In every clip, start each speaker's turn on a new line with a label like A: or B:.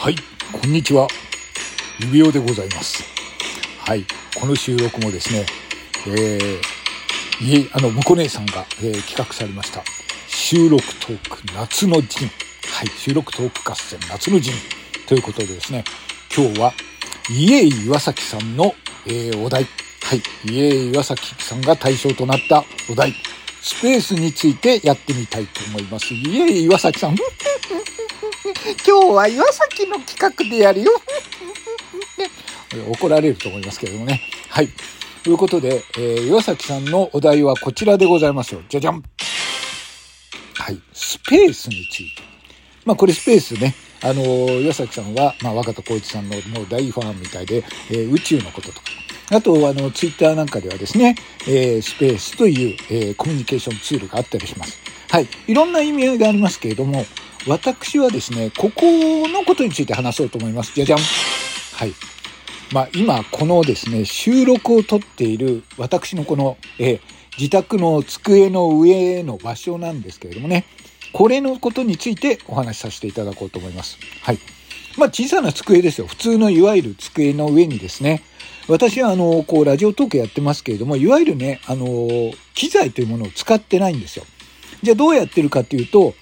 A: はい、こんにちは。指輪でございます。はい、この収録もですね、えー、いえ、あの、向こう姉さんが、えー企画されました。収録トーク夏の陣。はい、収録トーク合戦夏の陣。ということでですね、今日は、家岩崎さんの、えーお題。はい、家岩崎さんが対象となったお題。スペースについてやってみたいと思います。家岩崎さん。今日は岩崎の企画でやるよ。ね怒られると思いますけれどもね。はい。ということで、えー岩崎さんのお題はこちらでございますよ。じゃじゃん。はい。スペースについて。まあこれスペースね。あのー岩崎さんは、まあ若田光一さんのもう大ファンみたいで、えー宇宙のこととか。あと、あの、ツイッターなんかではですね、えースペースという、えーコミュニケーションツールがあったりします。はい。いろんな意味合いがありますけれども、私はですね、ここのことについて話そうと思います。じゃじゃん。はい。まあ、今、このですね、収録をとっている私のこの、え自宅の机の上の場所なんですけれどもね、これのことについてお話しさせていただこうと思います。はい。まあ、小さな机ですよ。普通のいわゆる机の上にですね、私はあの、こう、ラジオトークやってますけれども、いわゆるね、あの、機材というものを使ってないんですよ。じゃあどうやってるかっていうと、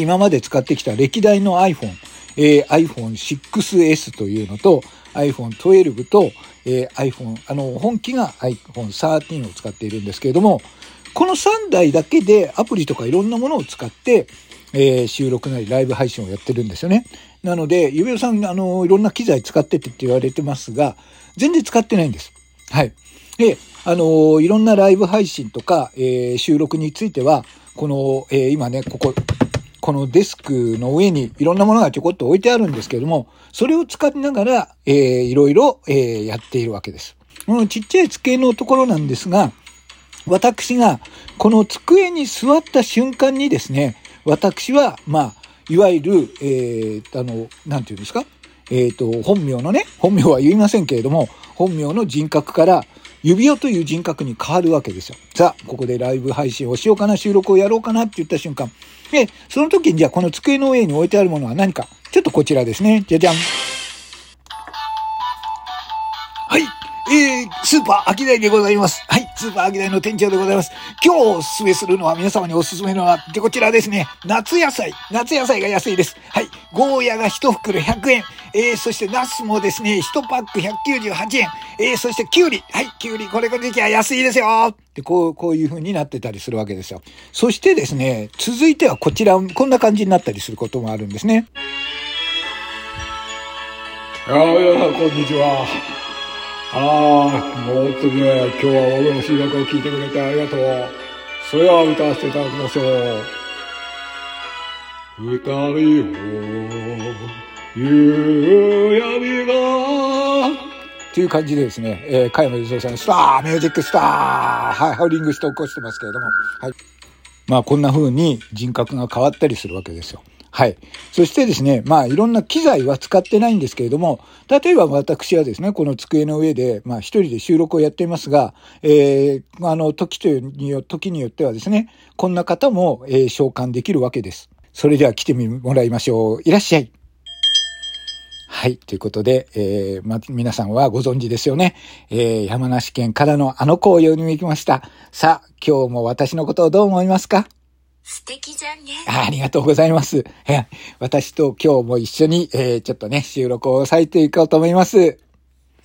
A: 今まで使ってきた歴代の iPhone、えー iPhone6S というのと iPhone12 と、えー iPhone、あの、本機が iPhone13 を使っているんですけれども、この3台だけでアプリとかいろんなものを使って、えー収録なりライブ配信をやってるんですよね。なので、ゆべおさん、あの、いろんな機材使っててって言われてますが、全然使ってないんです。はい。で、あのいろんなライブ配信とか、えー収録については、この、えー今ね、ここ、このデスクの上にいろんなものがちょこっと置いてあるんですけれども、それを使いながら、えーいろいろ、えーやっているわけです。このちっちゃい机のところなんですが、私がこの机に座った瞬間にですね、私は、まあ、いわゆる、えー、あの、なんていうんですか？えっ、と、本名のね、本名は言いませんけれども、本名の人格から、指輪という人格に変わるわけですよ。さあ、ここでライブ配信をしようかな、収録をやろうかなって言った瞬間。で、その時にじゃあこの机の上に置いてあるものは何か。ちょっとこちらですね。じゃじゃん。はい。えー、スーパーアキダイでございます。はい。スーパーアキダイの店長でございます。今日おすすめするのは皆様におすすめのは、こちらですね。夏野菜。夏野菜が安いです。はい。ゴーヤが1袋100円。えー、そしてナスもですね、1パック198円。えー、そしてキュウリ。はい。キュウリ。これこれ時期は安いですよ。で、こう、こういう風になってたりするわけですよ。そしてですね、続いてはこちら、こんな感じになったりすることもあるんですね。
B: ああ、皆さん、こんにちは。ああ、もう本当にね、今日は俺の収録を聞いてくれてありがとう。それでは歌わせていただきましょう。二人を、夕闇が、
A: という感じでですね、えー、加山雄三さん、スターミュージックスターはい、ハウリングして起こしてますけれども、はい。まあ、こんな風に人格が変わったりするわけですよ。はい。そしてですね、まあ、いろんな機材は使ってないんですけれども、例えば私はですね、この机の上で、まあ、一人で収録をやっていますが、えー、あの、時というによ、時によってはですね、こんな方も、えー召喚できるわけです。それでは来てもらいましょう。いらっしゃい。はい。ということで、えー、ま、皆さんはご存知ですよね。えー、山梨県からのあの子を呼びに行きました。さあ、今日も私のことをどう思いますか？
C: 素敵じゃんね。
A: あありがとうございます。えー私と今日も一緒に、えー、ちょっとね、収録をされていこうと思います。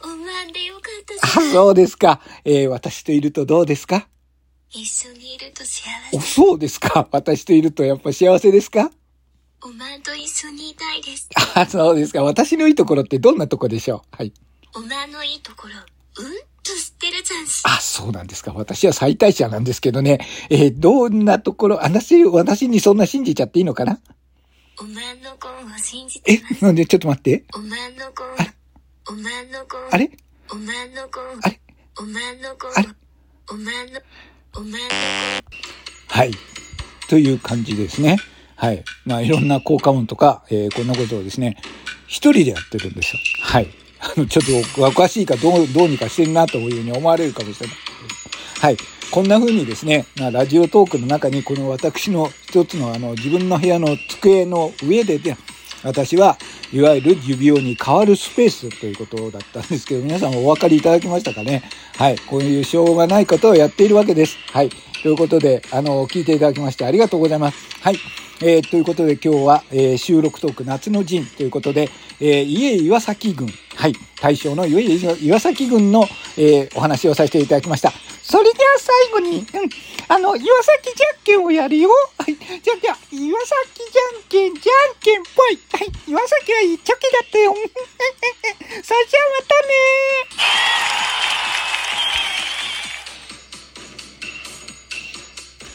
C: おまんでよかった
A: あ。そうですか。えー、私といるとどうですか？
C: 一緒にいると幸
A: お、
C: せ。
A: そうですか。私といるとやっぱ幸せですか？
C: おまんと一緒にいたいです。
A: あ、そうですか。私のいいところってどんなとこでしょう？はい。
C: おまんのいいところ、うん？
A: あ、そうなんですか。私は最大者なんですけどね。えーどんなところ、私、私にそんな信じちゃっていいのかな？
C: おまんの子を信じて
A: え。なんで、ちょっと待って。
C: おまんの子を
A: あれ、
C: おまんの子を、
A: あれ？
C: おまんの子を、
A: あれ？
C: おまんの子を
A: あれ、
C: おまんの、おまんの
A: はい。という感じですね。はい。まあ、いろんな効果音とか、えーこんなことをですね、一人でやってるんですよ。はい。あの、ちょっとおかしいかどう、どうにかしてるなというふうに思われるかもしれない。はい。こんな風にですね、ラジオトークの中にこの私の一つのあの自分の部屋の机の上でね、私はいわゆる指輪に変わるスペースということだったんですけど、皆さんお分かりいただきましたかね？はい。こういうしょうがないことをやっているわけです。はい。ということで、あの、聞いていただきましてありがとうございます。はい。えーということで今日は、えー収録トーク夏の陣ということで、えー家岩崎郡、はい。大将の家岩崎軍の、えーお話をさせていただきました。それでは最後に、うん、あの、岩崎じゃんけんをやるよ。はい。じゃあ、じゃあ、岩崎じゃんけん、じゃんけんぽい。はい。岩崎はいいチョキだったよ。それじゃあまたね